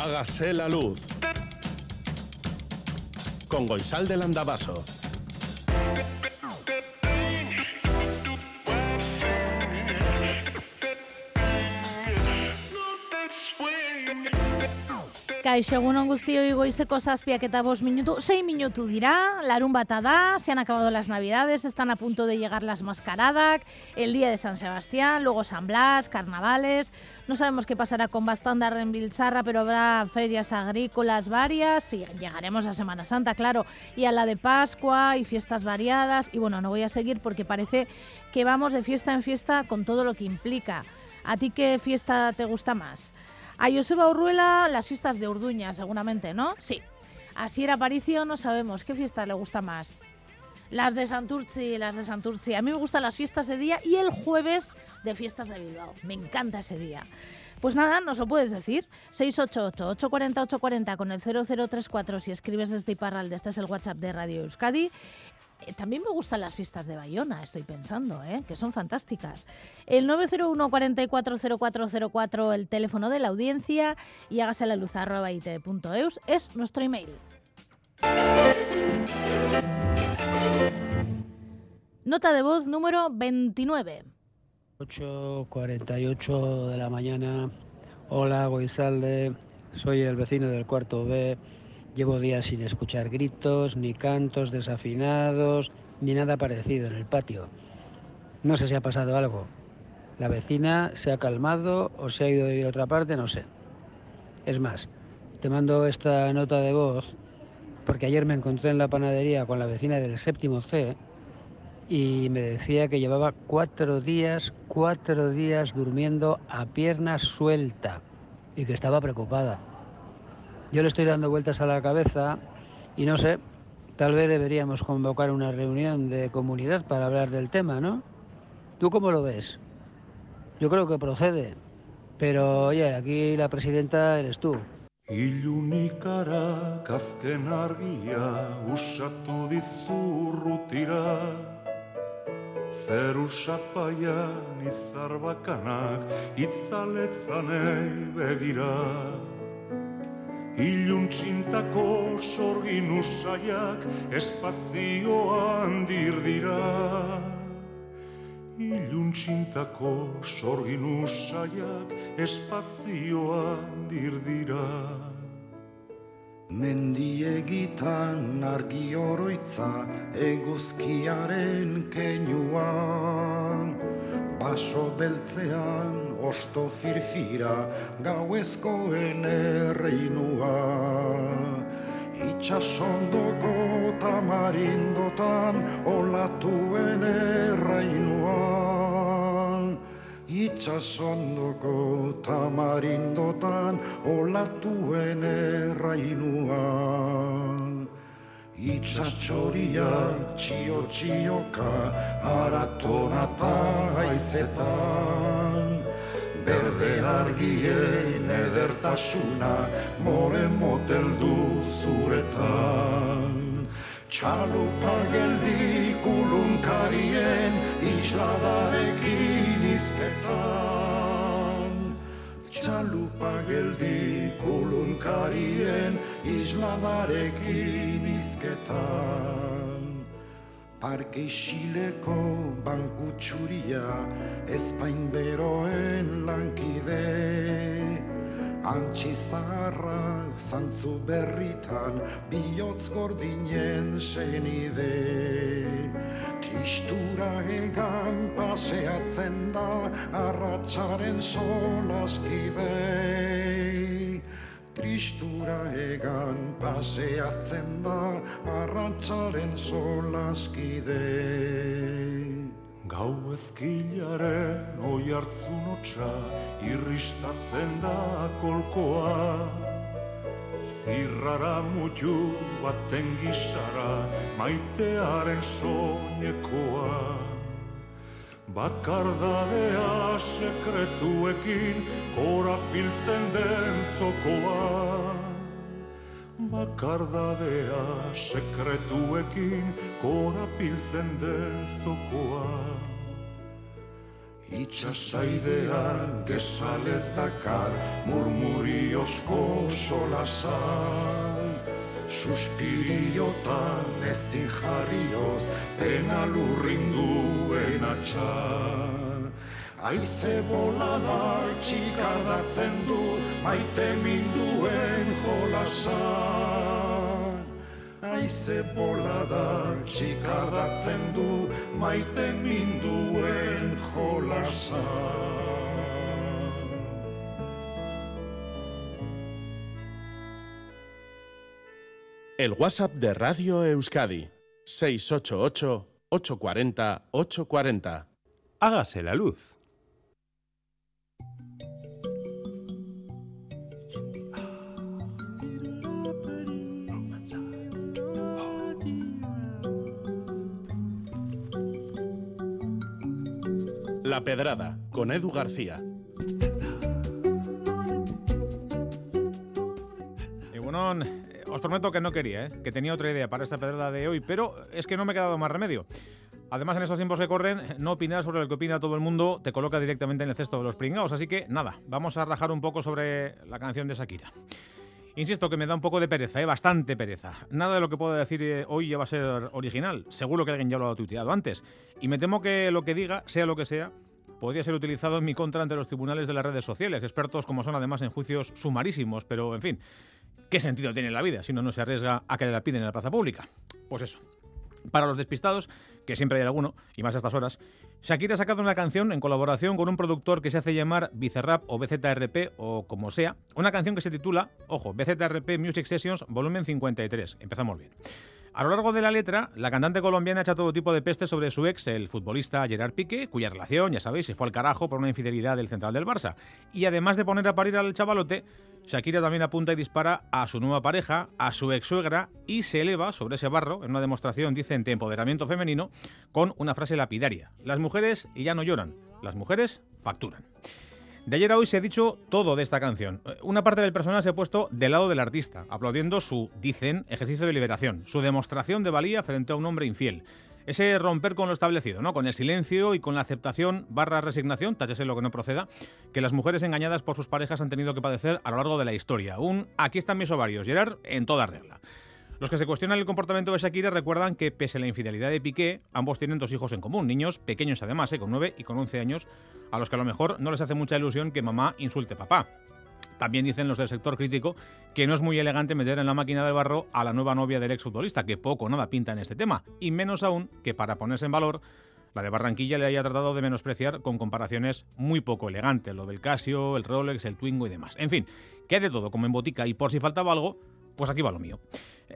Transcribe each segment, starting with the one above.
Hágase la luz. Con Goisal del Andabaso. Egunon guztioi goizeko zazpiak eta bost minutu, sei minutu dira, larun bata da, se han acabado las navidades, están a punto de llegar las mascaradas, el día de San Sebastián, luego San Blas, carnavales, no sabemos qué pasará con Bastanda en Bilzarra, pero habrá ferias agrícolas varias, y llegaremos a Semana Santa, claro, y a la de Pascua, y fiestas variadas, y bueno, no voy a seguir porque parece que vamos de fiesta en fiesta con todo lo que implica. ¿A ti qué fiesta te gusta más? A Joseba Urruela, las fiestas de Urduña, seguramente, ¿no? Sí. A Sierra Aparicio no sabemos qué fiesta le gusta más. Las de Santurci, las de Santurci. A mí me gustan las fiestas de día y el jueves de fiestas de Bilbao. Me encanta ese día. Pues nada, nos lo puedes decir. 688-840-840 con el 0034 si escribes desde Iparralde. Este es el WhatsApp de Radio Euskadi. Eh, también me gustan las fiestas de Bayona, estoy pensando, ¿eh? que son fantásticas. El 901 440404, el teléfono de la audiencia, y hágase la luz arroba it.eus, es nuestro email. Nota de voz número 29. 8.48 de la mañana. Hola, Goizalde. Soy el vecino del cuarto B. Llevo días sin escuchar gritos, ni cantos desafinados, ni nada parecido en el patio. No sé si ha pasado algo. La vecina se ha calmado o se ha ido a vivir otra parte, no sé. Es más, te mando esta nota de voz porque ayer me encontré en la panadería con la vecina del séptimo C y me decía que llevaba cuatro días, cuatro días durmiendo a pierna suelta y que estaba preocupada. Yo le estoy dando vueltas a la cabeza y no sé, tal vez deberíamos convocar una reunión de comunidad para hablar del tema, ¿no? ¿Tú cómo lo ves? Yo creo que procede, pero oye, aquí la presidenta eres tú. Iluntxintako sorgin usaiak espazioan dirdira Iluntxintako sorgin usaiak espazioan dirdira Mendiegitan argi oroitza eguzkiaren keinuan Baso beltzean osto firfira gauezkoen erreinua Itxasondoko tamarindotan olatuen errainuan Itxasondoko tamarindotan olatuen errainuan Itxatxoria txio txioka aratonata aizetan Berde argien edertasuna more motel du zuretan. Txalupa geldi kulunkarien isladarekin izketan Txalupa geldi kulunkarien isladarekin izketan Parke isileko banku txuria ezpain beroen lankide. Antxi zaharrak zantzu berritan bihotz gordinen senide. Tristura egan paseatzen da arratsaren solaskide Tristura egan paseatzen da arratsaren solaskide. Gau ezkilaren oi hartzun hotxa irristatzen da kolkoa. Zirrara mutu baten gisara maitearen soinekoa Bakardadea sekretuekin korapiltzen den zokoa. Bakardadea sekretuekin korapiltzen den zokoa. Itxasaidean gezalez dakar murmuriozko solazan Suspiriotan ezin jarrioz pena lurrinduen atxan Aize bolada txikardatzen du maite minduen jolasan Aize bolada txikardatzen du maite minduen jolasan El WhatsApp de Radio Euskadi, 688-840-840. Hágase la luz. La Pedrada, con Edu García. Y bueno, eh, os prometo que no quería, ¿eh? que tenía otra idea para esta pedrada de hoy, pero es que no me ha quedado más remedio. Además, en estos tiempos que corren, no opinar sobre lo que opina todo el mundo te coloca directamente en el cesto de los pringaos. Así que nada, vamos a rajar un poco sobre la canción de Shakira. Insisto que me da un poco de pereza, ¿eh? bastante pereza. Nada de lo que puedo decir eh, hoy ya va a ser original. Seguro que alguien ya lo ha tuiteado antes. Y me temo que lo que diga, sea lo que sea, podría ser utilizado en mi contra ante los tribunales de las redes sociales, expertos como son además en juicios sumarísimos. Pero, en fin, ¿qué sentido tiene la vida si uno no se arriesga a que le la piden en la plaza pública? Pues eso. Para los despistados, que siempre hay alguno, y más a estas horas, Shakira ha sacado una canción en colaboración con un productor que se hace llamar Bizarrap o BZRP o como sea, una canción que se titula, ojo, BZRP Music Sessions Volumen 53. Empezamos bien. A lo largo de la letra, la cantante colombiana echa todo tipo de peste sobre su ex, el futbolista Gerard Piqué, cuya relación, ya sabéis, se fue al carajo por una infidelidad del central del Barça. Y además de poner a parir al chavalote, Shakira también apunta y dispara a su nueva pareja, a su ex suegra, y se eleva sobre ese barro en una demostración, dicen, de empoderamiento femenino, con una frase lapidaria. Las mujeres ya no lloran, las mujeres facturan. De ayer a hoy se ha dicho todo de esta canción. Una parte del personal se ha puesto del lado del artista, aplaudiendo su, dicen, ejercicio de liberación, su demostración de valía frente a un hombre infiel. Ese romper con lo establecido, ¿no? Con el silencio y con la aceptación barra resignación, táchese lo que no proceda, que las mujeres engañadas por sus parejas han tenido que padecer a lo largo de la historia. Un aquí están mis ovarios, Gerard, en toda regla. Los que se cuestionan el comportamiento de Shakira recuerdan que, pese a la infidelidad de Piqué, ambos tienen dos hijos en común, niños pequeños además, ¿eh? con 9 y con 11 años, a los que a lo mejor no les hace mucha ilusión que mamá insulte papá. También dicen los del sector crítico que no es muy elegante meter en la máquina del barro a la nueva novia del exfutbolista, que poco o nada pinta en este tema, y menos aún que para ponerse en valor, la de Barranquilla le haya tratado de menospreciar con comparaciones muy poco elegantes, lo del Casio, el Rolex, el Twingo y demás. En fin, que de todo como en botica y por si faltaba algo, pues aquí va lo mío.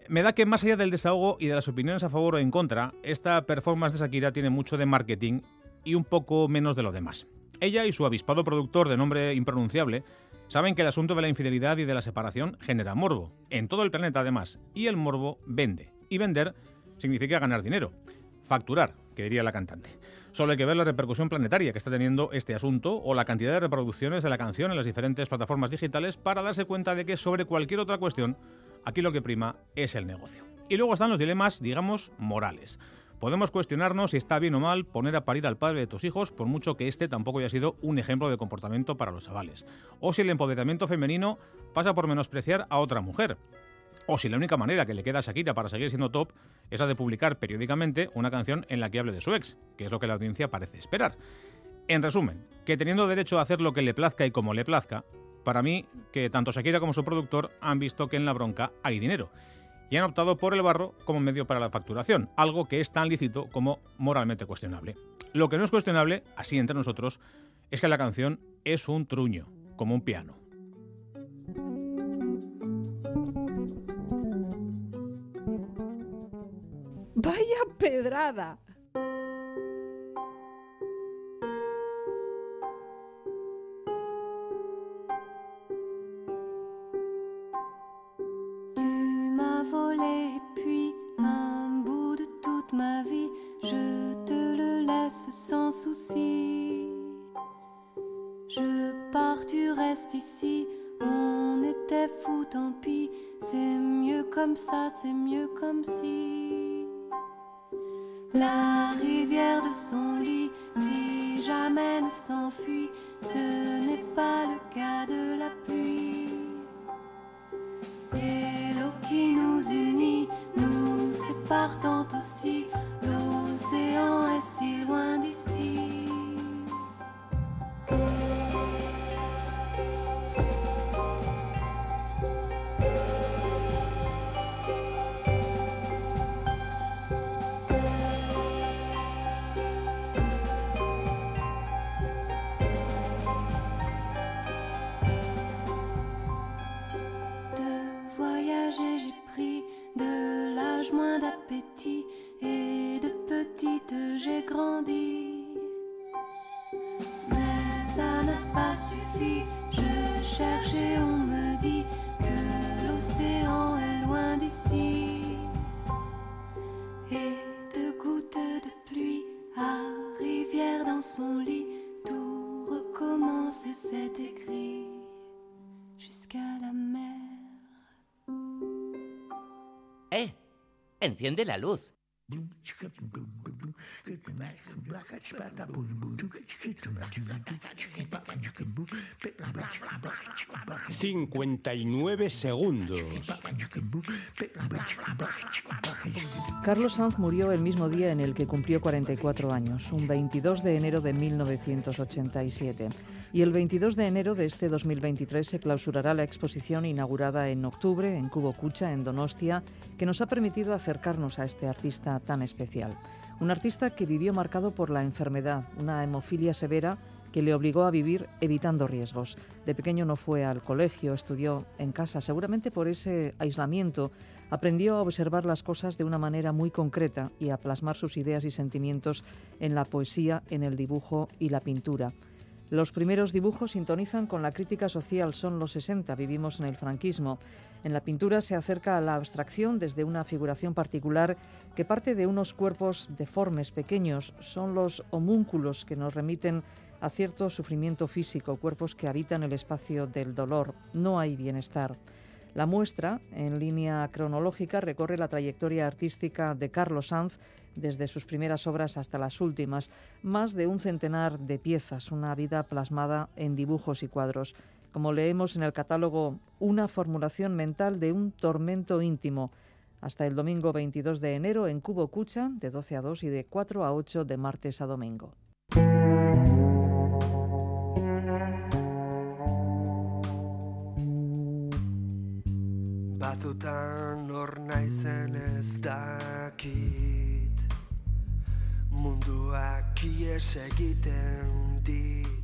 Me da que más allá del desahogo y de las opiniones a favor o en contra, esta performance de Shakira tiene mucho de marketing y un poco menos de lo demás. Ella y su avispado productor de nombre impronunciable saben que el asunto de la infidelidad y de la separación genera morbo, en todo el planeta además, y el morbo vende. Y vender significa ganar dinero. Facturar, que diría la cantante. Solo hay que ver la repercusión planetaria que está teniendo este asunto o la cantidad de reproducciones de la canción en las diferentes plataformas digitales para darse cuenta de que sobre cualquier otra cuestión, aquí lo que prima es el negocio. Y luego están los dilemas, digamos, morales. Podemos cuestionarnos si está bien o mal poner a parir al padre de tus hijos, por mucho que este tampoco haya sido un ejemplo de comportamiento para los chavales. O si el empoderamiento femenino pasa por menospreciar a otra mujer. O si la única manera que le queda a Shakira para seguir siendo top es la de publicar periódicamente una canción en la que hable de su ex, que es lo que la audiencia parece esperar. En resumen, que teniendo derecho a hacer lo que le plazca y como le plazca, para mí que tanto Shakira como su productor han visto que en la bronca hay dinero y han optado por el barro como medio para la facturación, algo que es tan lícito como moralmente cuestionable. Lo que no es cuestionable, así entre nosotros, es que la canción es un truño, como un piano. Vaya pedrada. Sans souci. Je pars, tu restes ici, on était fou, tant pis, c'est mieux comme ça, c'est mieux comme si. La rivière de son lit, si jamais ne s'enfuit. Ce n'est pas le cas de la pluie. Et l'eau qui nous unit nous sépare tant aussi. L'océan est si loin Enciende la luz. 59 segundos. Carlos Sanz murió el mismo día en el que cumplió 44 años, un 22 de enero de 1987. Y el 22 de enero de este 2023 se clausurará la exposición inaugurada en octubre en Cubo Cucha, en Donostia, que nos ha permitido acercarnos a este artista tan especial. Un artista que vivió marcado por la enfermedad, una hemofilia severa que le obligó a vivir evitando riesgos. De pequeño no fue al colegio, estudió en casa, seguramente por ese aislamiento aprendió a observar las cosas de una manera muy concreta y a plasmar sus ideas y sentimientos en la poesía, en el dibujo y la pintura. Los primeros dibujos sintonizan con la crítica social, son los 60, vivimos en el franquismo. En la pintura se acerca a la abstracción desde una figuración particular que parte de unos cuerpos deformes, pequeños, son los homúnculos que nos remiten a cierto sufrimiento físico, cuerpos que habitan el espacio del dolor. No hay bienestar. La muestra, en línea cronológica, recorre la trayectoria artística de Carlos Sanz desde sus primeras obras hasta las últimas, más de un centenar de piezas, una vida plasmada en dibujos y cuadros. Como leemos en el catálogo, una formulación mental de un tormento íntimo. Hasta el domingo 22 de enero en Cubo Cucha, de 12 a 2 y de 4 a 8 de martes a domingo.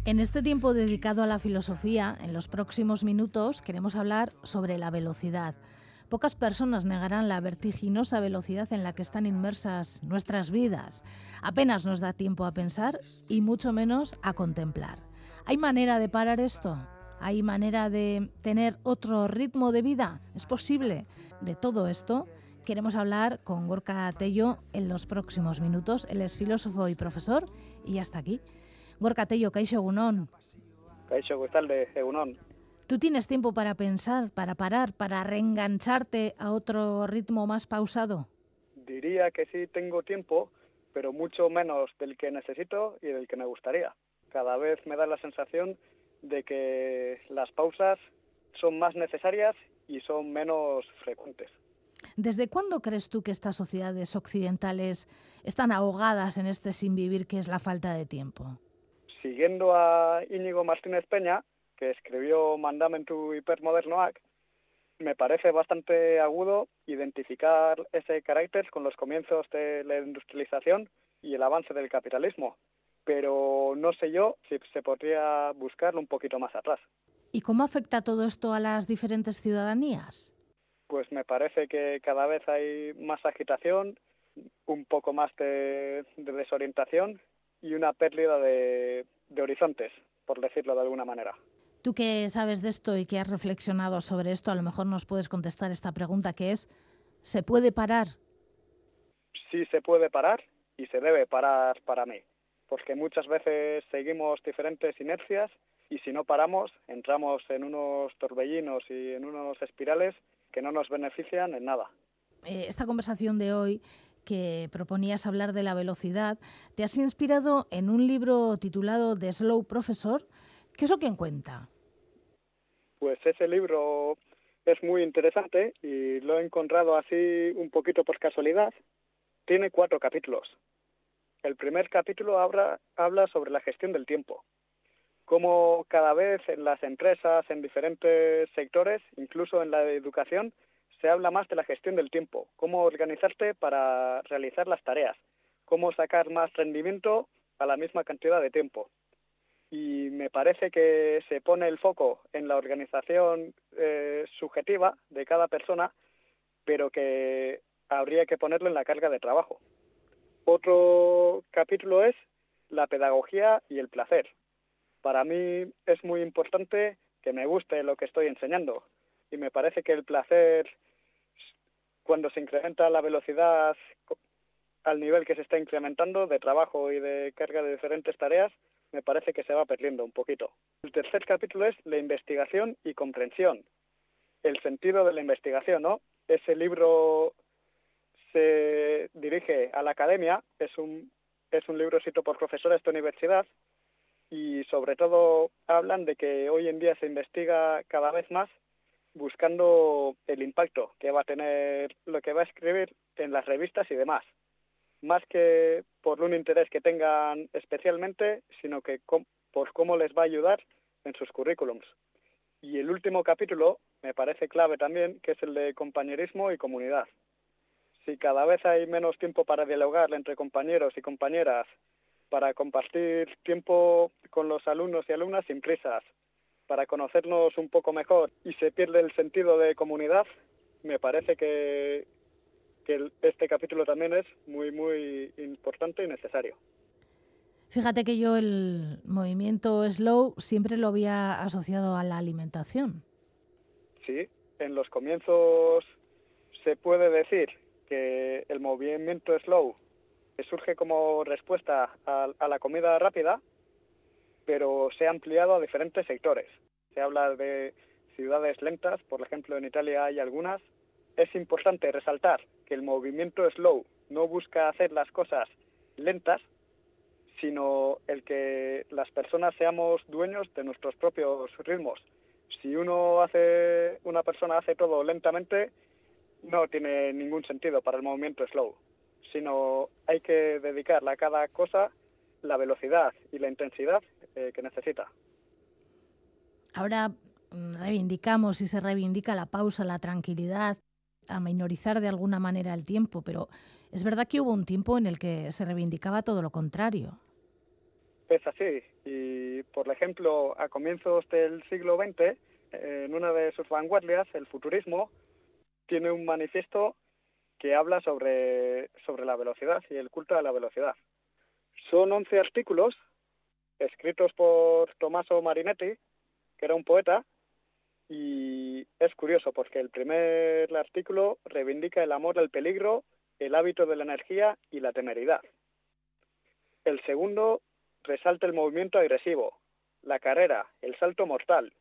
En este tiempo dedicado a la filosofía, en los próximos minutos queremos hablar sobre la velocidad. Pocas personas negarán la vertiginosa velocidad en la que están inmersas nuestras vidas. Apenas nos da tiempo a pensar y mucho menos a contemplar. ¿Hay manera de parar esto? ¿Hay manera de tener otro ritmo de vida? ¿Es posible? De todo esto queremos hablar con Gorka Tello en los próximos minutos. Él es filósofo y profesor y hasta aquí. Gorka Tello. Kaixo, ¿qué tal de Egunon? ¿Tú tienes tiempo para pensar, para parar, para reengancharte a otro ritmo más pausado? Diría que sí tengo tiempo, pero mucho menos del que necesito y del que me gustaría. Cada vez me da la sensación de que las pausas son más necesarias y son menos frecuentes. ¿Desde cuándo crees tú que estas sociedades occidentales están ahogadas en este sin vivir que es la falta de tiempo? Siguiendo a Íñigo Martínez Peña, que escribió Mandamentu Hipermodernoac, me parece bastante agudo identificar ese carácter con los comienzos de la industrialización y el avance del capitalismo, pero no sé yo si se podría buscarlo un poquito más atrás. ¿Y cómo afecta todo esto a las diferentes ciudadanías? Pues me parece que cada vez hay más agitación, un poco más de, de desorientación y una pérdida de, de horizontes, por decirlo de alguna manera. Tú que sabes de esto y que has reflexionado sobre esto, a lo mejor nos puedes contestar esta pregunta que es, ¿se puede parar? Sí se puede parar y se debe parar para mí, porque muchas veces seguimos diferentes inercias y si no paramos entramos en unos torbellinos y en unos espirales que no nos benefician en nada. Eh, esta conversación de hoy que proponías hablar de la velocidad, te has inspirado en un libro titulado The Slow Professor. ¿Qué es lo que cuenta? Pues ese libro es muy interesante y lo he encontrado así un poquito por casualidad. Tiene cuatro capítulos. El primer capítulo habla, habla sobre la gestión del tiempo cómo cada vez en las empresas, en diferentes sectores, incluso en la educación, se habla más de la gestión del tiempo, cómo organizarte para realizar las tareas, cómo sacar más rendimiento a la misma cantidad de tiempo. Y me parece que se pone el foco en la organización eh, subjetiva de cada persona, pero que habría que ponerlo en la carga de trabajo. Otro capítulo es la pedagogía y el placer, para mí es muy importante que me guste lo que estoy enseñando y me parece que el placer cuando se incrementa la velocidad al nivel que se está incrementando de trabajo y de carga de diferentes tareas, me parece que se va perdiendo un poquito. El tercer capítulo es la investigación y comprensión. El sentido de la investigación, ¿no? Ese libro se dirige a la academia, es un, es un libro escrito por profesores de esta universidad y sobre todo hablan de que hoy en día se investiga cada vez más buscando el impacto que va a tener lo que va a escribir en las revistas y demás, más que por un interés que tengan especialmente, sino que por cómo les va a ayudar en sus currículums. Y el último capítulo me parece clave también, que es el de compañerismo y comunidad. Si cada vez hay menos tiempo para dialogar entre compañeros y compañeras para compartir tiempo con los alumnos y alumnas sin prisas, para conocernos un poco mejor y se pierde el sentido de comunidad, me parece que, que este capítulo también es muy, muy importante y necesario. Fíjate que yo el movimiento slow siempre lo había asociado a la alimentación. Sí, en los comienzos se puede decir que el movimiento slow surge como respuesta a, la comida rápida, pero se ha ampliado a diferentes sectores. Se habla de ciudades lentas, por ejemplo en Italia hay algunas. Es importante resaltar que el movimiento slow no busca hacer las cosas lentas, sino el que las personas seamos dueños de nuestros propios ritmos. Si uno hace, una persona hace todo lentamente, no tiene ningún sentido para el movimiento slow sino hay que dedicarle a cada cosa la velocidad y la intensidad eh, que necesita. Ahora mm, reivindicamos y se reivindica la pausa, la tranquilidad, a minorizar de alguna manera el tiempo, pero es verdad que hubo un tiempo en el que se reivindicaba todo lo contrario. Es así, y por ejemplo, a comienzos del siglo XX, en una de sus vanguardias, el futurismo, tiene un manifiesto que habla sobre, sobre la velocidad y el culto de la velocidad. Son 11 artículos escritos por Tommaso Marinetti, que era un poeta, y es curioso porque el primer artículo reivindica el amor al peligro, el hábito de la energía y la temeridad. El segundo resalta el movimiento agresivo, la carrera, el salto mortal.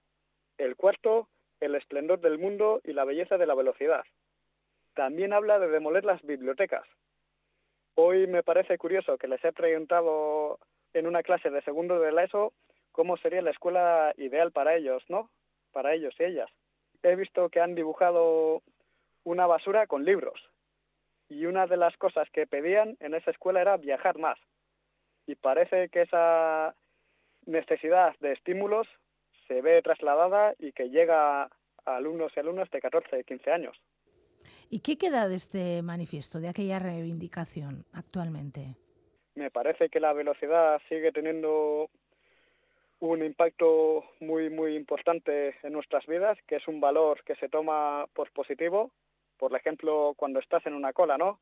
El cuarto, el esplendor del mundo y la belleza de la velocidad. También habla de demoler las bibliotecas. Hoy me parece curioso que les he preguntado en una clase de segundo de la ESO cómo sería la escuela ideal para ellos, ¿no? Para ellos y ellas. He visto que han dibujado una basura con libros. Y una de las cosas que pedían en esa escuela era viajar más. Y parece que esa necesidad de estímulos se ve trasladada y que llega a alumnos y alumnas de 14 y 15 años. ¿Y qué queda de este manifiesto, de aquella reivindicación actualmente? Me parece que la velocidad sigue teniendo un impacto muy, muy importante en nuestras vidas, que es un valor que se toma por positivo. Por ejemplo, cuando estás en una cola, ¿no?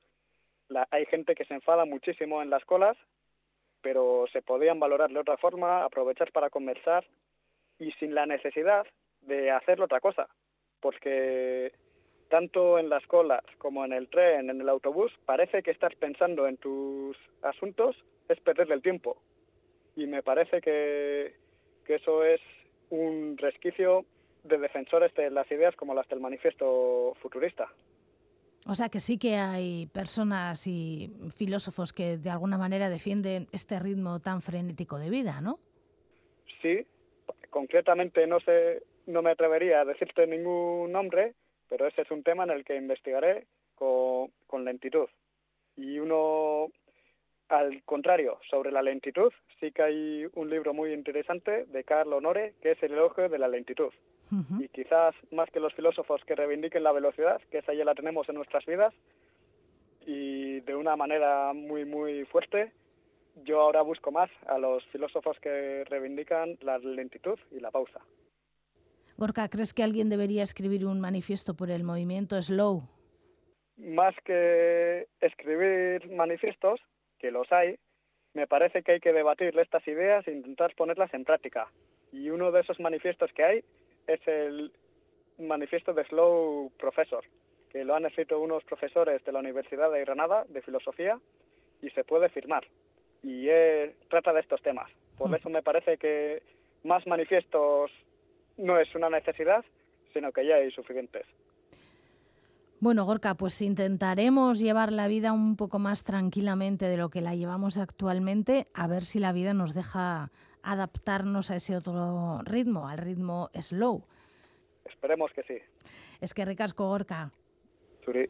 hay gente que se enfada muchísimo en las colas, pero se podían valorar de otra forma, aprovechar para conversar y sin la necesidad de hacer otra cosa, porque tanto en las colas como en el tren, en el autobús, parece que estás pensando en tus asuntos, es perderle el tiempo. Y me parece que, que eso es un resquicio de defensores de las ideas como las del manifiesto futurista. O sea que sí que hay personas y filósofos que de alguna manera defienden este ritmo tan frenético de vida, ¿no? Sí, concretamente no sé, no me atrevería a decirte ningún nombre, pero ese es un tema en el que investigaré con, con lentitud. Y uno, al contrario, sobre la lentitud, sí que hay un libro muy interesante de Carl Honore, que es El elogio de la lentitud. Y quizás más que los filósofos que reivindiquen la velocidad, que esa ya la tenemos en nuestras vidas, y de una manera muy, muy fuerte, yo ahora busco más a los filósofos que reivindican la lentitud y la pausa. Gorka, ¿crees que alguien debería escribir un manifiesto por el movimiento slow? Más que escribir manifiestos, que los hay, me parece que hay que debatir estas ideas e intentar ponerlas en práctica. Y uno de esos manifiestos que hay es el manifiesto de Slow Professor, que lo han escrito unos profesores de la Universidad de Granada de Filosofía y se puede firmar. Y trata de estos temas. Por eso me parece que más manifiestos no es una necesidad, sino que ya hay suficientes. Bueno, Gorka, pues intentaremos llevar la vida un poco más tranquilamente de lo que la llevamos actualmente, a ver si la vida nos deja adaptarnos a ese otro ritmo, al ritmo slow. Esperemos que sí. Es que ricasco, Gorka. Suri.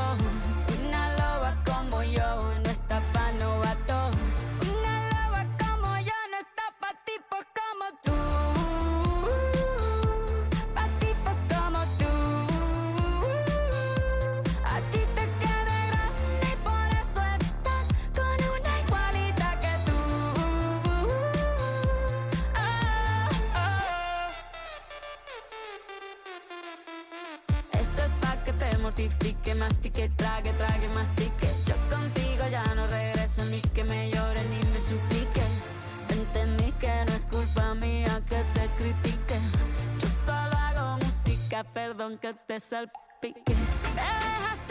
perdón que te salpique. Me dejaste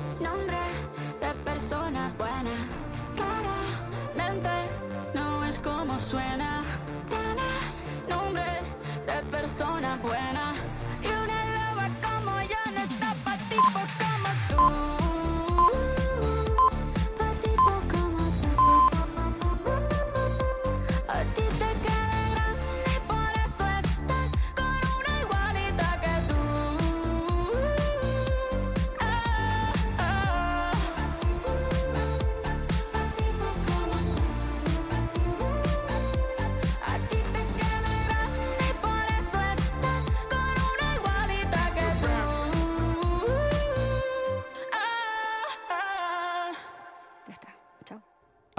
nombre de persona buena. Claramente no es como suena. Tiene nombre de persona buena.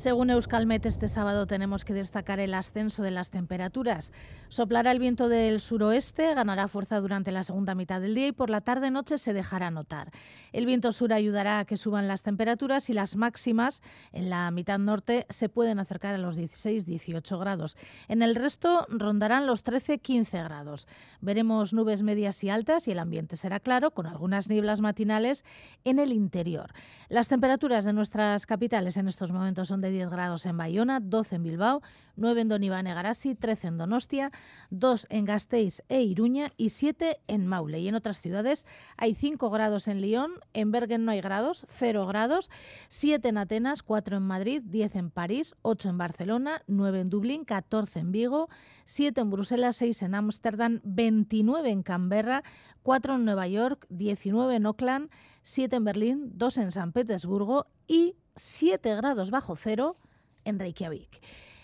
Según Euskalmet, este sábado tenemos que destacar el ascenso de las temperaturas. Soplará el viento del suroeste, ganará fuerza durante la segunda mitad del día y por la tarde-noche se dejará notar. El viento sur ayudará a que suban las temperaturas y las máximas en la mitad norte se pueden acercar a los 16-18 grados. En el resto rondarán los 13-15 grados. Veremos nubes medias y altas y el ambiente será claro, con algunas nieblas matinales en el interior. Las temperaturas de nuestras capitales en estos momentos son de 10 grados en Bayona, 12 en Bilbao, 9 en Donibane Garasi, 13 en Donostia, 2 en Gasteiz e Iruña y 7 en Maule. Y en otras ciudades hay 5 grados en Lyon, en Bergen no hay grados, 0 grados, 7 en Atenas, 4 en Madrid, 10 en París, 8 en Barcelona, 9 en Dublín, 14 en Vigo, 7 en Bruselas, 6 en Ámsterdam, 29 en Canberra, 4 en Nueva York, 19 en Oakland, 7 en Berlín, 2 en San Petersburgo y 7 grados bajo cero en Reykjavik.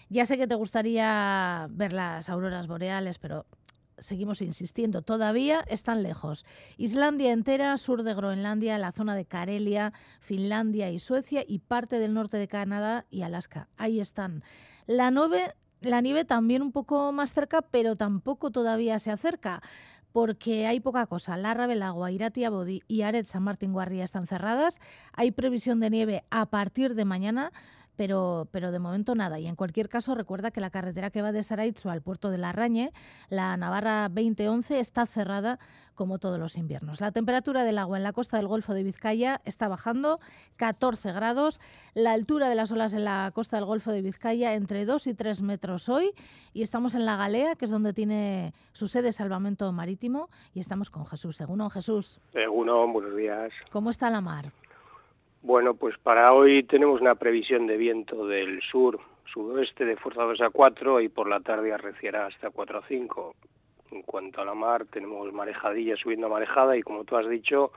Ya sé que te gustaría ver las auroras boreales, pero seguimos insistiendo, todavía están lejos. Islandia entera, sur de Groenlandia, la zona de Karelia, Finlandia y Suecia y parte del norte de Canadá y Alaska. Ahí están. La la nieve también un poco más cerca, pero tampoco todavía se acerca porque hay poca cosa. Larra, Belagua, Irati, Abodi y Aret San Martín Guarría están cerradas. Hay previsión de nieve a partir de mañana pero, pero de momento nada. Y en cualquier caso, recuerda que la carretera que va de Saraitzu al puerto de Larrañe, la Navarra 2011, está cerrada como todos los inviernos. La temperatura del agua en la costa del Golfo de Vizcaya está bajando 14 grados. La altura de las olas en la costa del Golfo de Vizcaya entre 2 y 3 metros hoy. Y estamos en la Galea, que es donde tiene su sede Salvamento Marítimo. Y estamos con Jesús. Según Jesús. Según buenos días. ¿Cómo está la mar? Bueno, pues para hoy tenemos una previsión de viento del sur, sudoeste de fuerza 2 a 4 y por la tarde arreciará hasta 4 a 5. En cuanto a la mar, tenemos marejadilla subiendo marejada y como tú has dicho,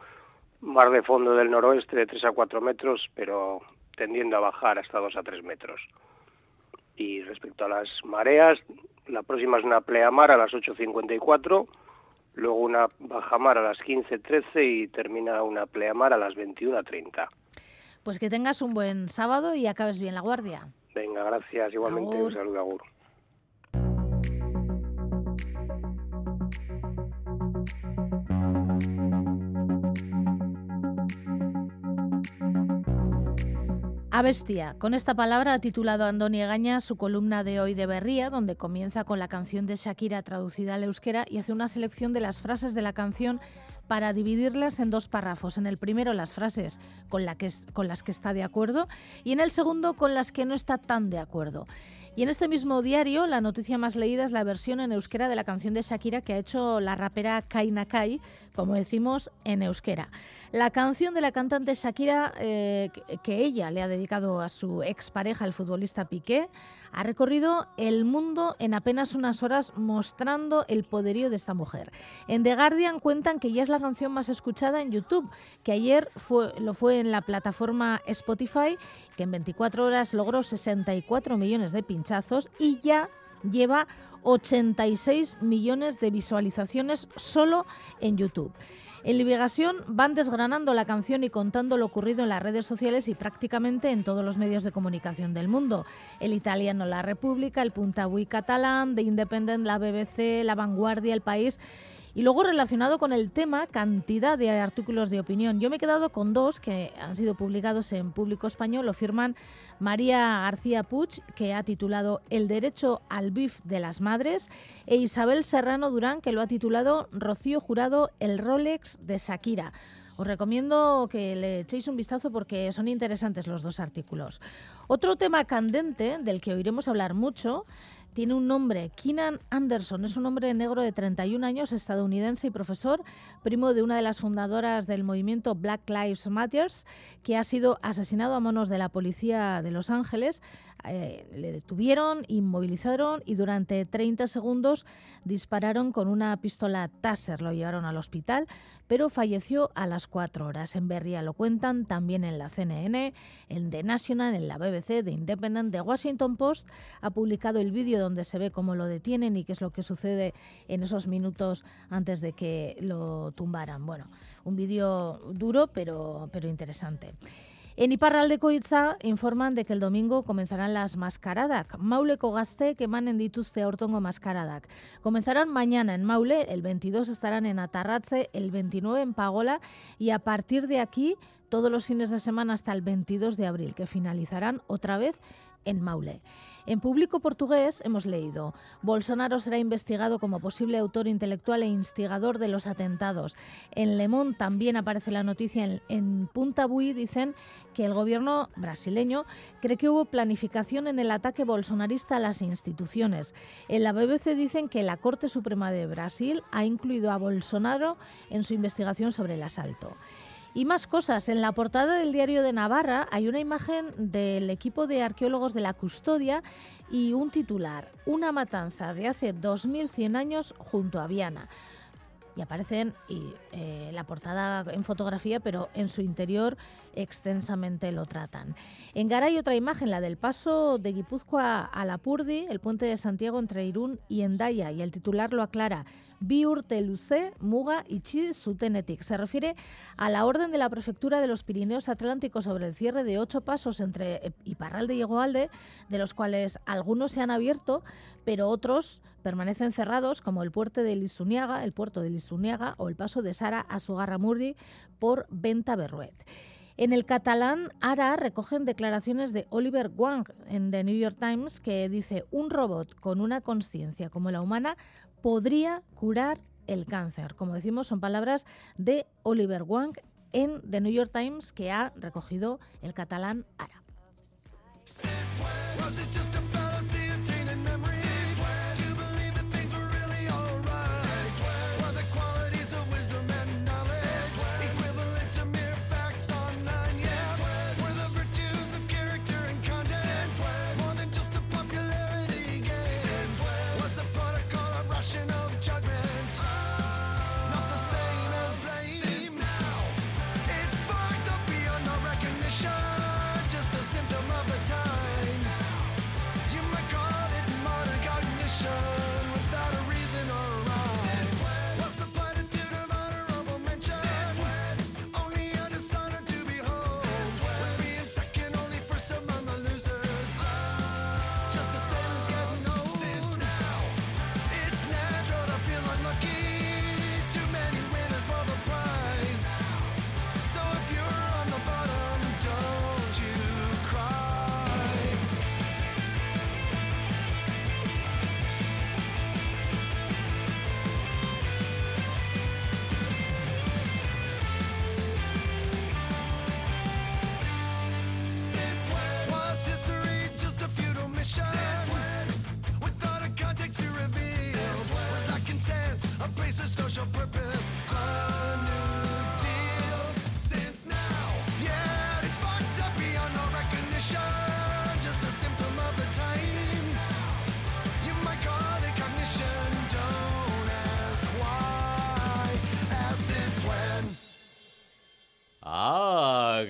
mar de fondo del noroeste de 3 a 4 metros, pero tendiendo a bajar hasta 2 a 3 metros. Y respecto a las mareas, la próxima es una pleamar a las 8.54, luego una bajamar a las 15.13 y termina una pleamar a las 21.30. Pues que tengas un buen sábado y acabes bien la guardia. Venga, gracias. Igualmente, un saludo, Agur. bestia. Con esta palabra ha titulado Andoni Egaña su columna de hoy de Berría, donde comienza con la canción de Shakira traducida al euskera y hace una selección de las frases de la canción para dividirlas en dos párrafos. En el primero las frases con, las que está de acuerdo y en el segundo con las que no está tan de acuerdo. Y en este mismo diario, la noticia más leída es la versión en euskera de la canción de Shakira que ha hecho la rapera Kai Nakai, como decimos en euskera. La canción de la cantante Shakira, eh, que ella le ha dedicado a su expareja, el futbolista Piqué, ha recorrido el mundo en apenas unas horas mostrando el poderío de esta mujer. En The Guardian cuentan que ya es la canción más escuchada en YouTube, que ayer fue, lo fue en la plataforma Spotify, que en 24 horas logró 64 millones de pinchazos y ya lleva 86 millones de visualizaciones solo en YouTube. En Liberación van desgranando la canción y contando lo ocurrido en las redes sociales y prácticamente en todos los medios de comunicación del mundo. El italiano La República, el Puntahui catalán, The Independent, la BBC, La Vanguardia, El País y luego relacionado con el tema, cantidad de artículos de opinión. Yo me he quedado con dos que han sido publicados en Público Español. Lo firman María García Puig, que ha titulado El derecho al bif de las madres, e Isabel Serrano Durán, que lo ha titulado Rocío Jurado, el Rolex de Shakira. Os recomiendo que le echéis un vistazo porque son interesantes los dos artículos. Otro tema candente del que oiremos hablar mucho tiene un nombre, Keenan Anderson, es un hombre negro de 31 años, estadounidense y profesor, primo de una de las fundadoras del movimiento Black Lives Matter, que ha sido asesinado a manos de la policía de Los Ángeles Eh, le detuvieron, inmovilizaron y durante 30 segundos dispararon con una pistola Taser. Lo llevaron al hospital, pero falleció a las 4 horas. En Berria lo cuentan también en la CNN, en The National, en la BBC, The Independent, The Washington Post. Ha publicado el vídeo donde se ve cómo lo detienen y qué es lo que sucede en esos minutos antes de que lo tumbaran. Bueno, un vídeo duro pero, pero interesante. En Iparraldeko hitza informan de que el domingo comenzarán las mascaradak. Mauleko que emanen dituzte aurtongo mascaradak. Comenzarán mañana en Maule, el 22 estarán en Atarratze, el 29 en Pagola y a partir de aquí todos los fines de semana hasta el 22 de abril, que finalizarán otra vez en Maule. En público portugués hemos leído, Bolsonaro será investigado como posible autor intelectual e instigador de los atentados. En Le Monde también aparece la noticia en, en Punta Bui, dicen que el gobierno brasileño cree que hubo planificación en el ataque bolsonarista a las instituciones. En la BBC dicen que la Corte Suprema de Brasil ha incluido a Bolsonaro en su investigación sobre el asalto. Y más cosas. En la portada del diario de Navarra hay una imagen del equipo de arqueólogos de la custodia y un titular, una matanza de hace 2100 años junto a Viana. Y aparecen y, eh, la portada en fotografía, pero en su interior extensamente lo tratan. En Gara hay otra imagen, la del paso de Guipúzcoa a Lapurdi, el puente de Santiago entre Irún y Endaya, y el titular lo aclara, bi urte luze muga itxi zutenetik. Se refiere a la orden de la Prefectura de los Pirineos Atlánticos sobre el cierre de ocho pasos entre Iparralde y Egoalde, de los cuales algunos se han abierto, pero otros permanecen cerrados, como el puerto de Lisuniaga, el puerto de Lisuniaga o el paso de Sara a Sugarramurdi por Venta Berruet. En el catalán, Ara recogen declaraciones de Oliver Wang en The New York Times que dice un robot con una conciencia como la humana podría curar el cáncer. Como decimos, son palabras de Oliver Wang en The New York Times que ha recogido el catalán Ara.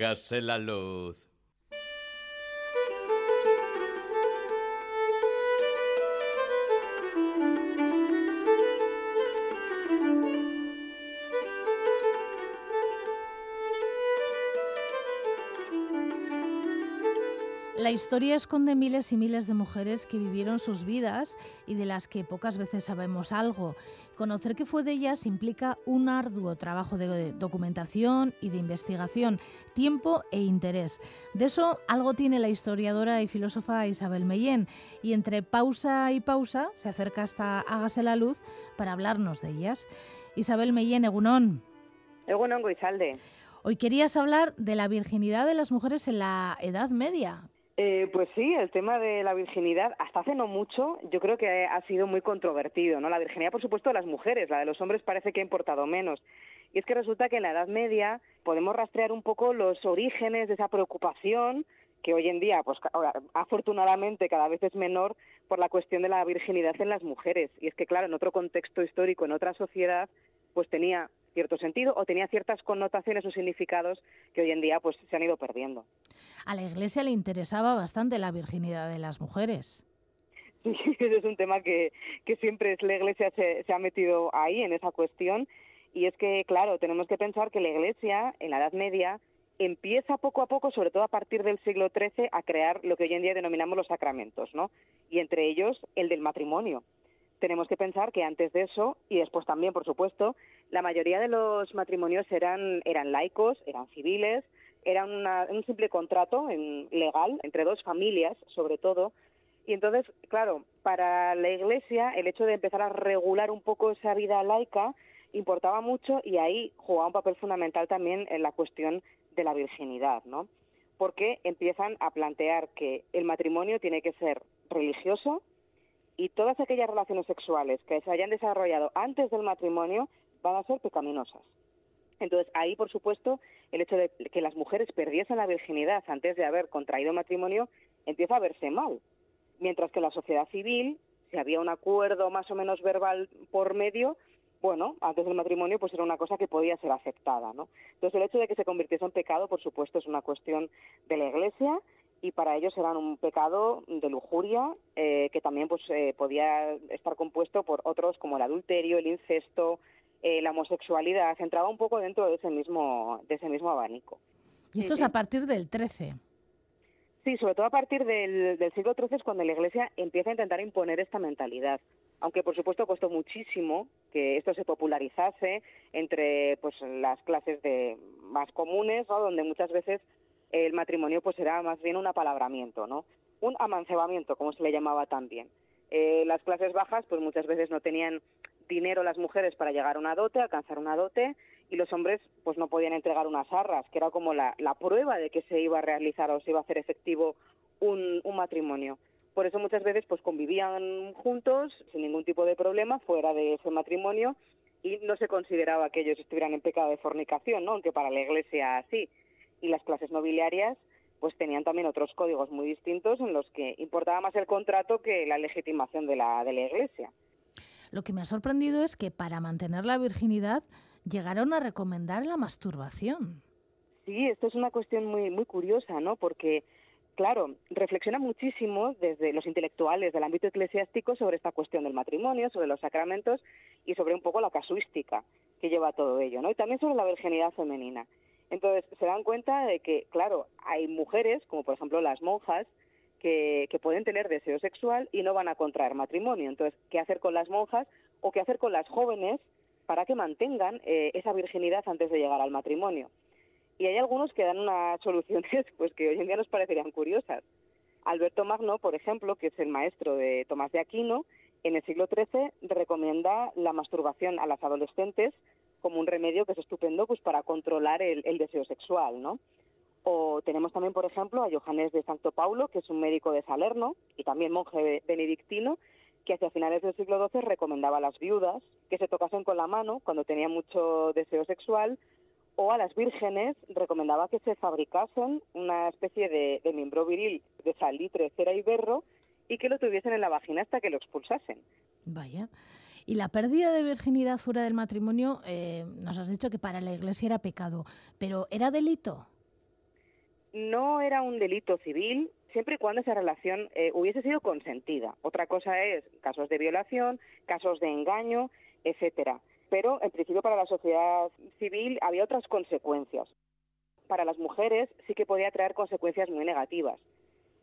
Hágase la luz. La historia esconde miles y miles de mujeres que vivieron sus vidas y de las que pocas veces sabemos algo. Conocer qué fue de ellas implica un arduo trabajo de documentación y de investigación, tiempo e interés. De eso algo tiene la historiadora y filósofa Isabel Mellén, y entre pausa y pausa se acerca hasta Hágase la luz para hablarnos de ellas. Isabel Mellén, Egunón. Egunón Goizalde. Hoy querías hablar de la virginidad de las mujeres en la Edad Media. Eh, pues sí, el tema de la virginidad, hasta hace no mucho, yo creo que ha sido muy controvertido, ¿no? La virginidad, por supuesto, de las mujeres, la de los hombres parece que ha importado menos. Y es que resulta que en la Edad Media podemos rastrear un poco los orígenes de esa preocupación que hoy en día, pues afortunadamente cada vez es menor por la cuestión de la virginidad en las mujeres. Y es que, claro, en otro contexto histórico, en otra sociedad, pues tenía cierto sentido o tenía ciertas connotaciones o significados que hoy en día pues se han ido perdiendo. A la Iglesia le interesaba bastante la virginidad de las mujeres. Sí, ese es un tema que, que siempre es la Iglesia se, se ha metido ahí en esa cuestión y es que, claro, tenemos que pensar que la Iglesia en la Edad Media empieza poco a poco, sobre todo a partir del siglo XIII, a crear lo que hoy en día denominamos los sacramentos, ¿no? Y entre ellos el del matrimonio. Tenemos que pensar que antes de eso, y después también, por supuesto, la mayoría de los matrimonios eran, eran laicos, eran civiles, era un simple contrato legal entre dos familias, sobre todo. Y entonces, claro, para la Iglesia el hecho de empezar a regular un poco esa vida laica importaba mucho y ahí jugaba un papel fundamental también en la cuestión de la virginidad, ¿no? Porque empiezan a plantear que el matrimonio tiene que ser religioso y todas aquellas relaciones sexuales que se hayan desarrollado antes del matrimonio van a ser pecaminosas. Entonces, ahí, por supuesto, el hecho de que las mujeres perdiesen la virginidad antes de haber contraído matrimonio empieza a verse mal. Mientras que en la sociedad civil, si había un acuerdo más o menos verbal por medio, bueno, antes del matrimonio pues era una cosa que podía ser aceptada, ¿no? Entonces el hecho de que se convirtiese en pecado, por supuesto, es una cuestión de la Iglesia y para ellos era un pecado de lujuria eh, que también pues eh, podía estar compuesto por otros como el adulterio, el incesto, eh, la homosexualidad, entraba un poco dentro de ese mismo de ese mismo abanico. Y esto es a partir del 13. Sí, sobre todo a partir del, del siglo XIII es cuando la Iglesia empieza a intentar imponer esta mentalidad aunque por supuesto costó muchísimo que esto se popularizase entre pues las clases de más comunes, ¿no? donde muchas veces el matrimonio pues era más bien un apalabramiento, ¿no? Un amancebamiento, como se le llamaba también. Eh, las clases bajas pues muchas veces no tenían dinero las mujeres para llegar a una dote, alcanzar una dote, y los hombres pues no podían entregar unas arras, que era como la, la prueba de que se iba a realizar o se iba a hacer efectivo un, matrimonio. Por eso muchas veces pues convivían juntos sin ningún tipo de problema fuera de ese matrimonio y no se consideraba que ellos estuvieran en pecado de fornicación, ¿no? aunque para la Iglesia sí. Y las clases nobiliarias pues tenían también otros códigos muy distintos en los que importaba más el contrato que la legitimación de la, de la Iglesia. Lo que me ha sorprendido es que para mantener la virginidad llegaron a recomendar la masturbación. Sí, esto es una cuestión muy, muy curiosa, ¿no? Porque claro, reflexiona muchísimo desde los intelectuales del ámbito eclesiástico sobre esta cuestión del matrimonio, sobre los sacramentos y sobre un poco la casuística que lleva todo ello, ¿no? Y también sobre la virginidad femenina. Entonces, se dan cuenta de que, claro, hay mujeres, como por ejemplo las monjas, que, pueden tener deseo sexual y no van a contraer matrimonio. Entonces, ¿qué hacer con las monjas o qué hacer con las jóvenes para que mantengan eh, esa virginidad antes de llegar al matrimonio? Y hay algunos que dan unas soluciones pues que hoy en día nos parecerían curiosas. Alberto Magno, por ejemplo, que es el maestro de Tomás de Aquino, en el siglo XIII recomienda la masturbación a las adolescentes como un remedio que es estupendo pues para controlar el, deseo sexual, ¿no? O tenemos también, por ejemplo, a Johannes de Santo Paulo, que es un médico de Salerno y también monje benedictino, que hacia finales del siglo XII recomendaba a las viudas que se tocasen con la mano cuando tenían mucho deseo sexual o a las vírgenes recomendaba que se fabricasen una especie de, miembro viril de salitre, cera y berro y que lo tuviesen en la vagina hasta que lo expulsasen. Vaya. Y la pérdida de virginidad fuera del matrimonio, eh, nos has dicho que para la Iglesia era pecado, pero ¿era delito? No era un delito civil, siempre y cuando esa relación eh, hubiese sido consentida. Otra cosa es casos de violación, casos de engaño, etcétera pero en principio para la sociedad civil había otras consecuencias. Para las mujeres sí que podía traer consecuencias muy negativas.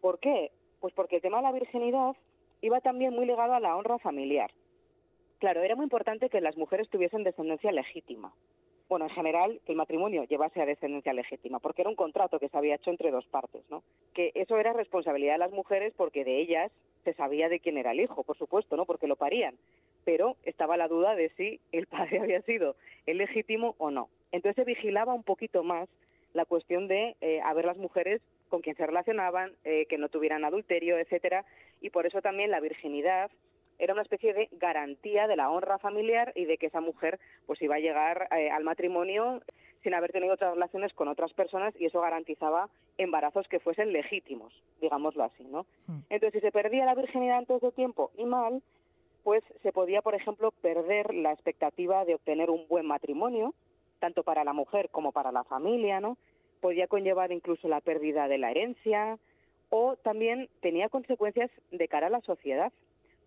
¿Por qué? Pues porque el tema de la virginidad iba también muy ligado a la honra familiar. Claro, era muy importante que las mujeres tuviesen descendencia legítima. Bueno, en general, que el matrimonio llevase a descendencia legítima, porque era un contrato que se había hecho entre dos partes, ¿no? Que eso era responsabilidad de las mujeres porque de ellas se sabía de quién era el hijo, por supuesto, ¿no? Porque lo parían pero estaba la duda de si el padre había sido el legítimo o no. Entonces se vigilaba un poquito más la cuestión de eh, las mujeres con quien se relacionaban, eh, que no tuvieran adulterio, etcétera, y por eso también la virginidad era una especie de garantía de la honra familiar y de que esa mujer pues iba a llegar eh, al matrimonio sin haber tenido otras relaciones con otras personas y eso garantizaba embarazos que fuesen legítimos, digámoslo así, ¿no? Entonces, si se perdía la virginidad antes de tiempo y mal, pues se podía, por ejemplo, perder la expectativa de obtener un buen matrimonio, tanto para la mujer como para la familia, ¿no? Podía conllevar incluso la pérdida de la herencia o también tenía consecuencias de cara a la sociedad,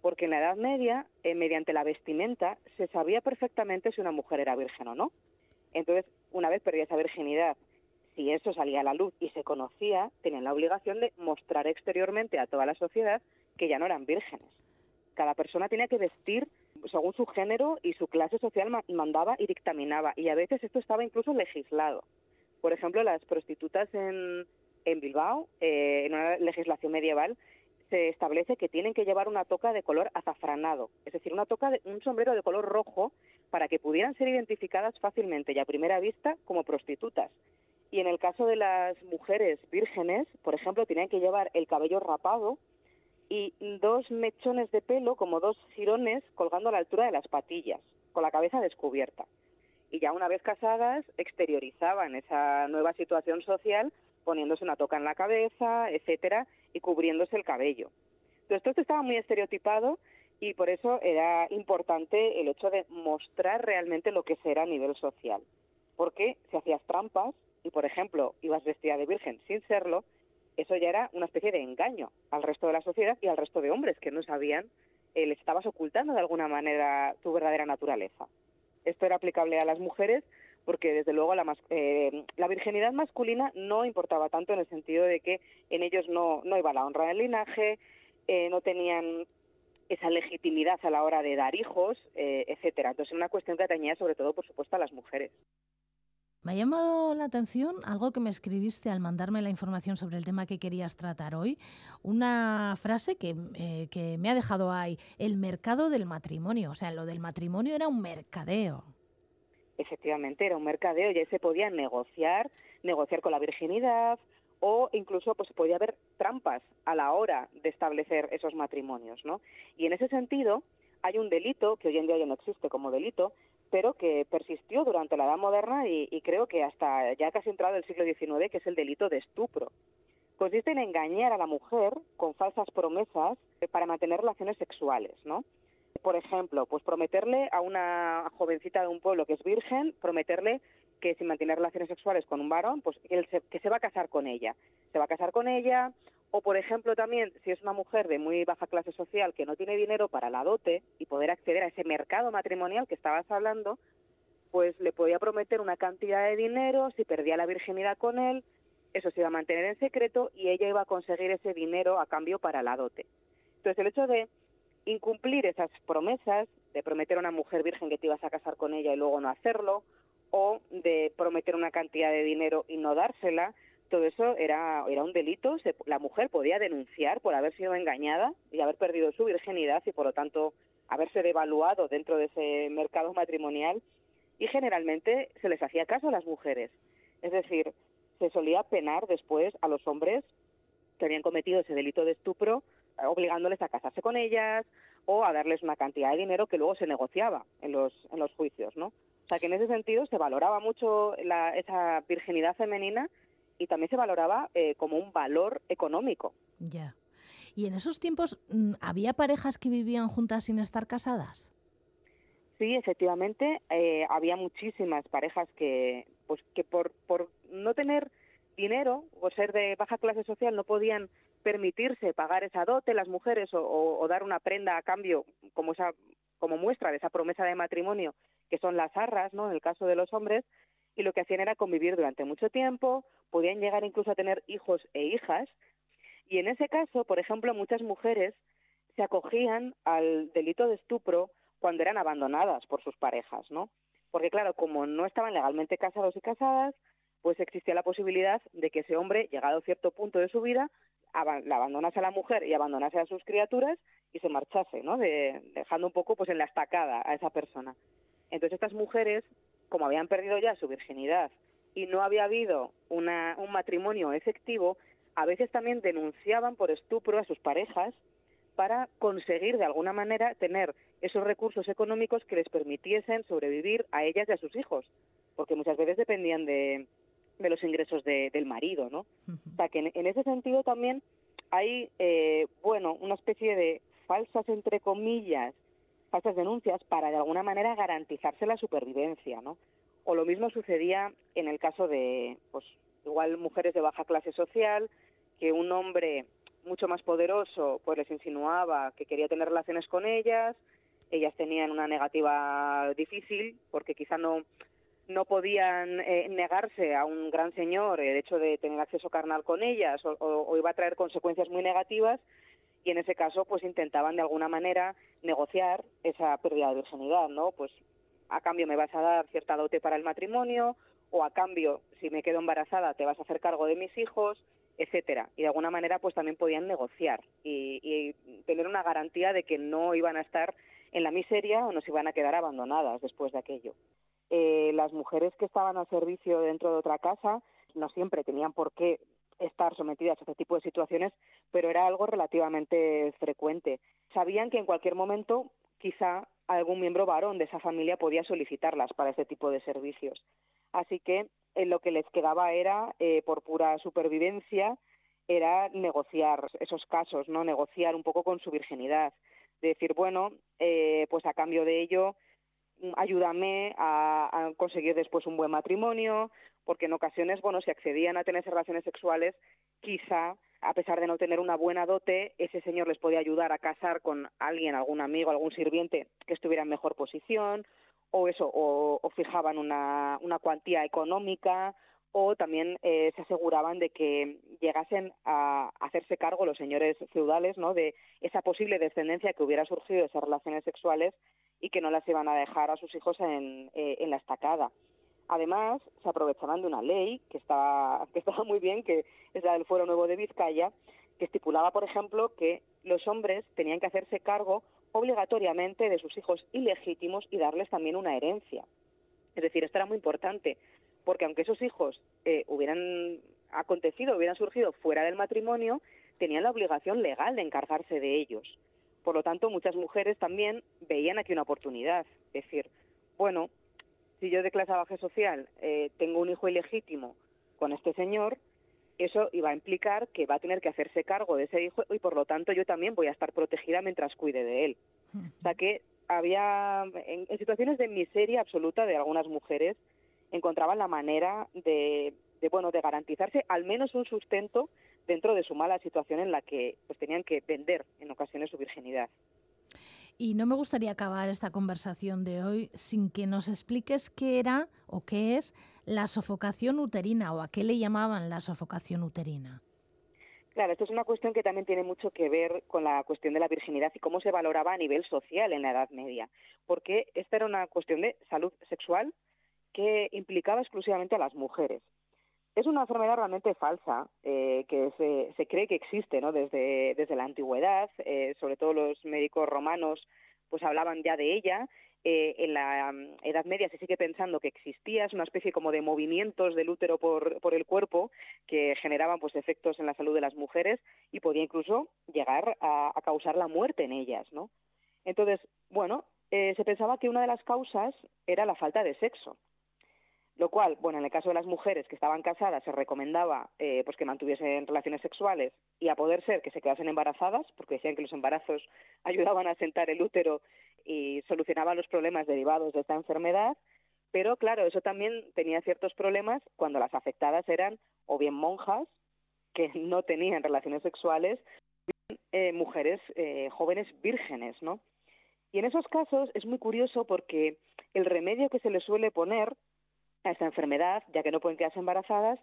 porque en la Edad Media, eh, mediante la vestimenta, se sabía perfectamente si una mujer era virgen o no. Entonces, una vez perdida esa virginidad, si eso salía a la luz y se conocía, tenían la obligación de mostrar exteriormente a toda la sociedad que ya no eran vírgenes. Cada persona tenía que vestir según su género y su clase social mandaba y dictaminaba, y a veces esto estaba incluso legislado. Por ejemplo, las prostitutas en, en Bilbao, eh, en una legislación medieval, se establece que tienen que llevar una toca de color azafranado, es decir, una toca de, un sombrero de color rojo para que pudieran ser identificadas fácilmente y a primera vista como prostitutas. Y en el caso de las mujeres vírgenes, por ejemplo, tenían que llevar el cabello rapado y dos mechones de pelo, como dos jirones, colgando a la altura de las patillas, con la cabeza descubierta. Y ya una vez casadas, exteriorizaban esa nueva situación social poniéndose una toca en la cabeza, etcétera, y cubriéndose el cabello. Entonces, todo esto estaba muy estereotipado y por eso era importante el hecho de mostrar realmente lo que será a nivel social. Porque si hacías trampas y, por ejemplo, ibas vestida de virgen sin serlo, eso ya era una especie de engaño al resto de la sociedad y al resto de hombres que no sabían, eh, les estabas ocultando de alguna manera tu verdadera naturaleza. Esto era aplicable a las mujeres porque desde luego la, eh, la virginidad masculina no importaba tanto en el sentido de que en ellos no, iba la honra del linaje, eh, no tenían esa legitimidad a la hora de dar hijos, eh, etcétera. Entonces, es una cuestión que atañía sobre todo, por supuesto, a las mujeres. Me ha llamado la atención algo que me escribiste al mandarme la información sobre el tema que querías tratar hoy. Una frase que, eh, que me ha dejado ahí, el mercado del matrimonio. O sea, lo del matrimonio era un mercadeo efectivamente era un mercadeo y ahí se podía negociar, negociar con la virginidad o incluso pues podía haber trampas a la hora de establecer esos matrimonios, ¿no? Y en ese sentido hay un delito que hoy en día ya no existe como delito, pero que persistió durante la Edad Moderna y, y creo que hasta ya casi entrado el siglo XIX, que es el delito de estupro. Consiste en engañar a la mujer con falsas promesas para mantener relaciones sexuales, ¿no? Por ejemplo, pues prometerle a una jovencita de un pueblo que es virgen, prometerle que si mantiene relaciones sexuales con un varón, pues él que se va a casar con ella. Se va a casar con ella, o por ejemplo también, si es una mujer de muy baja clase social que no tiene dinero para la dote y poder acceder a ese mercado matrimonial que estabas hablando, pues le podía prometer una cantidad de dinero, si perdía la virginidad con él, eso se iba a mantener en secreto y ella iba a conseguir ese dinero a cambio para la dote. Entonces el hecho de incumplir esas promesas de prometer a una mujer virgen que te ibas a casar con ella y luego no hacerlo, o de prometer una cantidad de dinero y no dársela, todo eso era, era un delito. la mujer podía denunciar por haber sido engañada y haber perdido su virginidad y por lo tanto haberse devaluado dentro de ese mercado matrimonial y generalmente se les hacía caso a las mujeres. Es decir, se solía penar después a los hombres que habían cometido ese delito de estupro obligándoles a casarse con ellas o a darles una cantidad de dinero que luego se negociaba en los, en los juicios, ¿no? O sea que en ese sentido se valoraba mucho la, esa virginidad femenina y también se valoraba eh, como un valor económico. Ya. ¿Y en esos tiempos mm, había parejas que vivían juntas sin estar casadas? Sí, efectivamente, eh, había muchísimas parejas que, pues, que por, por no tener dinero o ser de baja clase social no podían permitirse pagar esa dote las mujeres o, dar una prenda a cambio como esa como muestra de esa promesa de matrimonio que son las arras, ¿no? En el caso de los hombres y lo que hacían era convivir durante mucho tiempo, podían llegar incluso a tener hijos e hijas y en ese caso, por ejemplo, muchas mujeres se acogían al delito de estupro cuando eran abandonadas por sus parejas, ¿no? Porque claro, como no estaban legalmente casados y casadas, pues existía la posibilidad de que ese hombre, llegado a cierto punto de su vida, la abandonase a la mujer y abandonase a sus criaturas y se marchase, ¿no? dejando un poco pues en la estacada a esa persona. Entonces estas mujeres, como habían perdido ya su virginidad y no había habido una, un matrimonio efectivo, a veces también denunciaban por estupro a sus parejas para conseguir de alguna manera tener esos recursos económicos que les permitiesen sobrevivir a ellas y a sus hijos porque muchas veces dependían de, de los ingresos de, del marido, ¿no? O sea, que en, en ese sentido también hay, eh, bueno, una especie de falsas, entre comillas, falsas denuncias para de alguna manera garantizarse la supervivencia, ¿no? O lo mismo sucedía en el caso de, pues, igual mujeres de baja clase social, que un hombre mucho más poderoso pues les insinuaba que quería tener relaciones con ellas, ellas tenían una negativa difícil porque quizá no no podían eh, negarse a un gran señor el hecho de tener acceso carnal con ellas o, o, iba a traer consecuencias muy negativas y en ese caso pues intentaban de alguna manera negociar esa pérdida de virginidad, ¿no? Pues a cambio me vas a dar cierta dote para el matrimonio o a cambio si me quedo embarazada te vas a hacer cargo de mis hijos, etcétera. Y de alguna manera pues también podían negociar y, y tener una garantía de que no iban a estar en la miseria o no se iban a quedar abandonadas después de aquello eh, las mujeres que estaban al servicio dentro de otra casa no siempre tenían por qué estar sometidas a este tipo de situaciones, pero era algo relativamente frecuente. Sabían que en cualquier momento quizá algún miembro varón de esa familia podía solicitarlas para este tipo de servicios. Así que eh, lo que les quedaba era, eh, por pura supervivencia, era negociar esos casos, no negociar un poco con su virginidad, decir bueno, eh, pues a cambio de ello ayúdame a, conseguir después un buen matrimonio, porque en ocasiones, bueno, si accedían a tener relaciones sexuales, quizá, a pesar de no tener una buena dote, ese señor les podía ayudar a casar con alguien, algún amigo, algún sirviente que estuviera en mejor posición, o eso, o, fijaban una cuantía económica, o también eh, se aseguraban de que llegasen a hacerse cargo los señores feudales, ¿no? De esa posible descendencia que hubiera surgido de esas relaciones sexuales y que no las iban a dejar a sus hijos en, eh, en la estacada. Además, se aprovechaban de una ley que estaba, que estaba muy bien, que es la del Fuero Nuevo de Vizcaya, que estipulaba, por ejemplo, que los hombres tenían que hacerse cargo obligatoriamente de sus hijos ilegítimos y darles también una herencia. Es decir, esto era muy importante, porque aunque esos hijos eh, hubieran acontecido, hubieran surgido fuera del matrimonio, tenían la obligación legal de encargarse de ellos. Por lo tanto, muchas mujeres también veían aquí una oportunidad. Es decir, bueno, si yo de clase baja social eh, tengo un hijo ilegítimo con este señor, eso iba a implicar que va a tener que hacerse cargo de ese hijo y por lo tanto yo también voy a estar protegida mientras cuide de él. O sea que había, en, en situaciones de miseria absoluta de algunas mujeres, encontraban la manera de, de, bueno, de garantizarse al menos un sustento dentro de su mala situación en la que pues tenían que vender en ocasiones su virginidad. Y no me gustaría acabar esta conversación de hoy sin que nos expliques qué era o qué es la sofocación uterina o a qué le llamaban la sofocación uterina. Claro, esto es una cuestión que también tiene mucho que ver con la cuestión de la virginidad y cómo se valoraba a nivel social en la Edad Media, porque esta era una cuestión de salud sexual que implicaba exclusivamente a las mujeres. Es una enfermedad realmente falsa, eh, que se, se, cree que existe ¿no? desde, desde la antigüedad, eh, sobre todo los médicos romanos pues hablaban ya de ella. Eh, en la um, Edad Media se sigue pensando que existía, es una especie como de movimientos del útero por, por el cuerpo que generaban pues efectos en la salud de las mujeres y podía incluso llegar a, a causar la muerte en ellas, ¿no? Entonces, bueno, eh, se pensaba que una de las causas era la falta de sexo lo cual, bueno, en el caso de las mujeres que estaban casadas se recomendaba eh, pues que mantuviesen relaciones sexuales y a poder ser que se quedasen embarazadas, porque decían que los embarazos ayudaban a sentar el útero y solucionaban los problemas derivados de esta enfermedad, pero claro, eso también tenía ciertos problemas cuando las afectadas eran o bien monjas que no tenían relaciones sexuales, o eh, mujeres eh, jóvenes vírgenes, ¿no? Y en esos casos es muy curioso porque el remedio que se le suele poner a esta enfermedad, ya que no pueden quedarse embarazadas,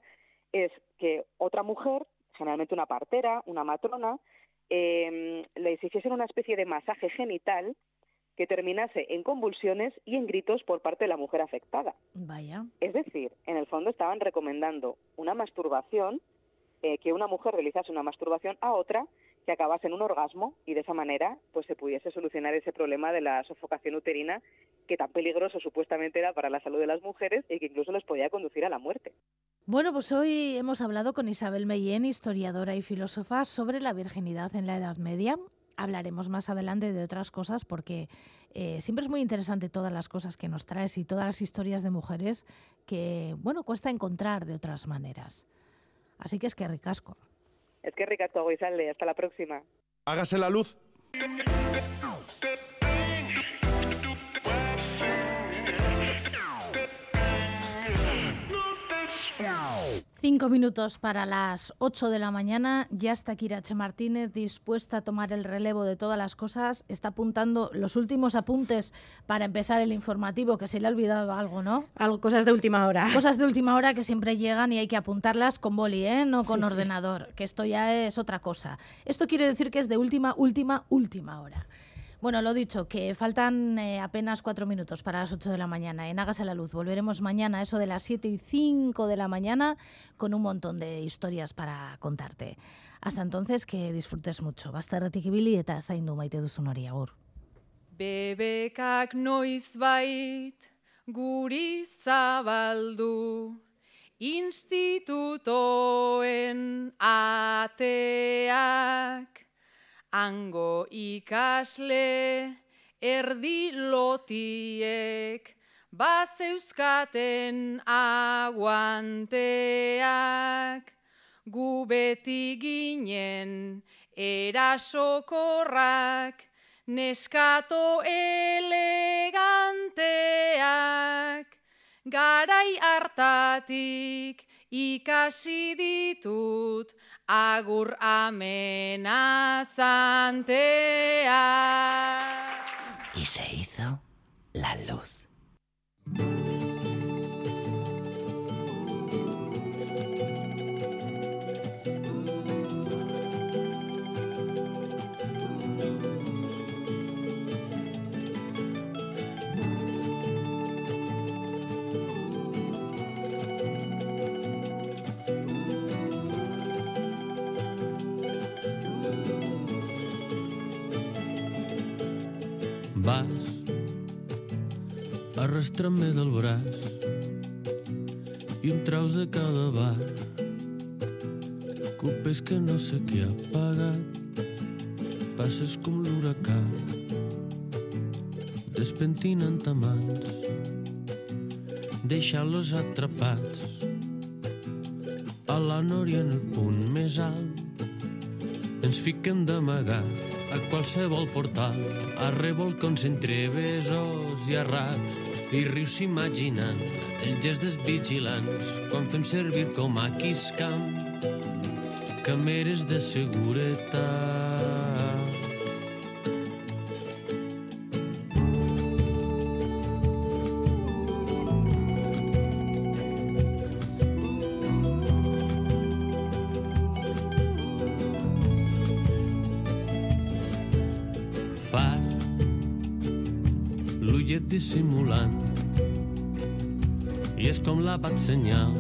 es que otra mujer, generalmente una partera, una matrona, eh, les hiciesen una especie de masaje genital que terminase en convulsiones y en gritos por parte de la mujer afectada. Vaya. Es decir, en el fondo estaban recomendando una masturbación, eh, que una mujer realizase una masturbación a otra que acabase en un orgasmo y de esa manera pues se pudiese solucionar ese problema de la sofocación uterina que tan peligroso supuestamente era para la salud de las mujeres y que incluso les podía conducir a la muerte. Bueno, pues hoy hemos hablado con Isabel Mellén, historiadora y filósofa, sobre la virginidad en la Edad Media. hablaremos más adelante de otras cosas porque eh, siempre es muy interesante todas las cosas que nos traes y todas las historias de mujeres que, bueno, cuesta encontrar de otras maneras. Así que es que ricasco. Es que ricasco, Goizalde. Hasta la próxima. Hágase la luz. Cinco minutos para las ocho de la mañana. Ya está Kirache Martínez dispuesta a tomar el relevo de todas las cosas. Está apuntando los últimos apuntes para empezar el informativo, que se le ha olvidado algo, ¿no? Algo, cosas de última hora. Cosas de última hora que siempre llegan y hay que apuntarlas con boli, ¿eh? No con ordenador, que esto ya es otra cosa. Esto quiere decir que es de última, última, última hora. Bueno, lo dicho, que faltan eh, apenas cuatro minutos para las ocho de la mañana. En Hágase la Luz volveremos mañana, eso de las siete y cinco de la mañana, con un montón de historias para contarte. Hasta entonces, que disfrutes mucho. Basta retikibili eta zaindu maite duzun hori agur. Bebekak noizbait guri zabaldu institutoen ateak Hango ikasle erdi lotiek bazeuzkaten aguanteak. Gu beti ginen erasokorrak neskato eleganteak. Garai hartatik ikasi ditut agur amenazantea. Y se hizo la luz. Arrastrant-me del braç i em traus de cada bar. Copes que no sé qui ha pagat, passes com l'huracà, despentinant amants, deixant-los atrapats a la nòria en el punt més alt. Ens fiquem d'amagat a qualsevol portal, a revolcons entre besos i arraps, i rius imaginant el gest dels vigilants quan fem servir com a quiscam cameres de seguretat. Fas l'ullet dissimulant. I és com la bat senyal.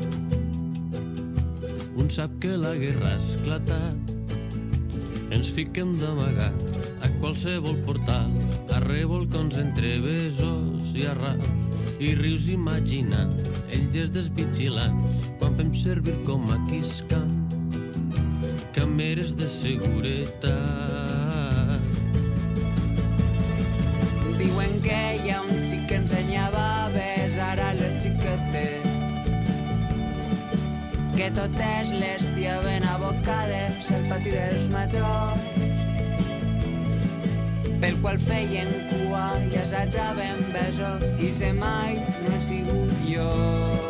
Un sap que la guerra ha esclatat. Ens fiquem d'amagat a qualsevol portal a revolcons entre besos i arraps i rius imaginant el gest dels vigilants quan fem servir com a quiscam cameres de seguretat hi ha un xic que ensenyava a besar a les xiquetes que totes les piaven abocades al pati dels majors pel qual feien cua i assajaven besos i se mai no he sigut jo.